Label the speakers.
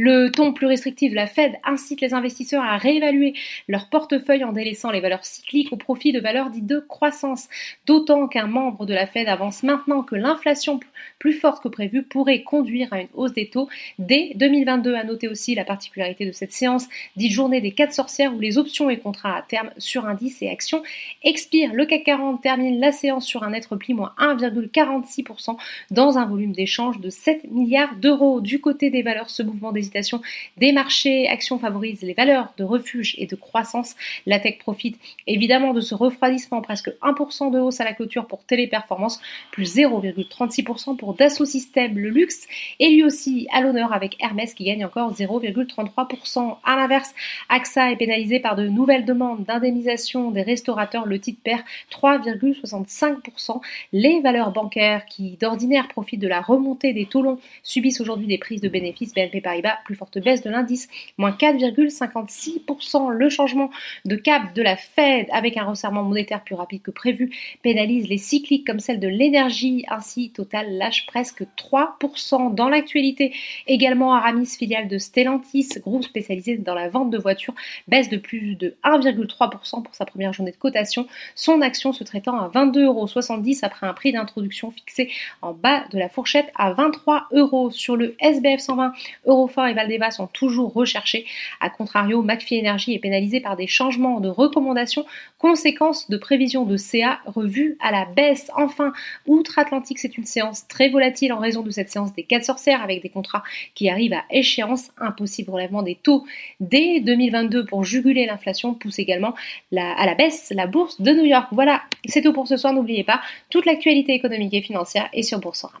Speaker 1: Le ton plus restrictif de la Fed incite les investisseurs à réévaluer leur portefeuille en délaissant les valeurs cycliques au profit de valeurs dites de croissance, d'autant qu'un membre de la Fed avance maintenant que l'inflation plus forte que prévu pourrait conduire à une hausse des taux dès 2022. À noter aussi la particularité de cette séance, dite journée des quatre sorcières où les options et contrats à terme sur indices et actions expirent. Le CAC 40 termine la séance sur un net repli moins 1,46% dans un volume d'échange de 7 milliards d'euros. Du côté des valeurs, ce mouvement des des marchés actions favorisent les valeurs de refuge et de croissance. La tech profite évidemment de ce refroidissement, presque 1% de hausse à la clôture pour Téléperformance, plus 0,36% pour Dassault Systèmes, le luxe, et lui aussi à l'honneur avec Hermès qui gagne encore 0,33%. À l'inverse, AXA est pénalisé par de nouvelles demandes d'indemnisation des restaurateurs. Le titre perd 3,65%. Les valeurs bancaires qui d'ordinaire profitent de la remontée des taux longs subissent aujourd'hui des prises de bénéfices. BNP Paribas plus forte baisse de l'indice, moins 4,56%. Le changement de cap de la Fed avec un resserrement monétaire plus rapide que prévu pénalise les cycliques comme celle de l'énergie. Ainsi, Total lâche presque 3%. Dans l'actualité, également Aramis, filiale de Stellantis, groupe spécialisé dans la vente de voitures, baisse de plus de 1,3% pour sa première journée de cotation, son action se traitant à 22,70 euros après un prix d'introduction fixé en bas de la fourchette à 23 euros. Sur le SBF 120, Et Valdeva sont toujours recherchés. A contrario, McPhee Energy est pénalisé par des changements de recommandations, conséquence de prévisions de CA revues à la baisse. Enfin, outre-Atlantique, c'est une séance très volatile en raison de cette séance des 4 sorcières avec des contrats qui arrivent à échéance. Impossible relèvement des taux dès 2022 pour juguler l'inflation pousse également à la baisse la bourse de New York. Voilà, c'est tout pour ce soir. N'oubliez pas, toute l'actualité économique et financière est sur Boursorama.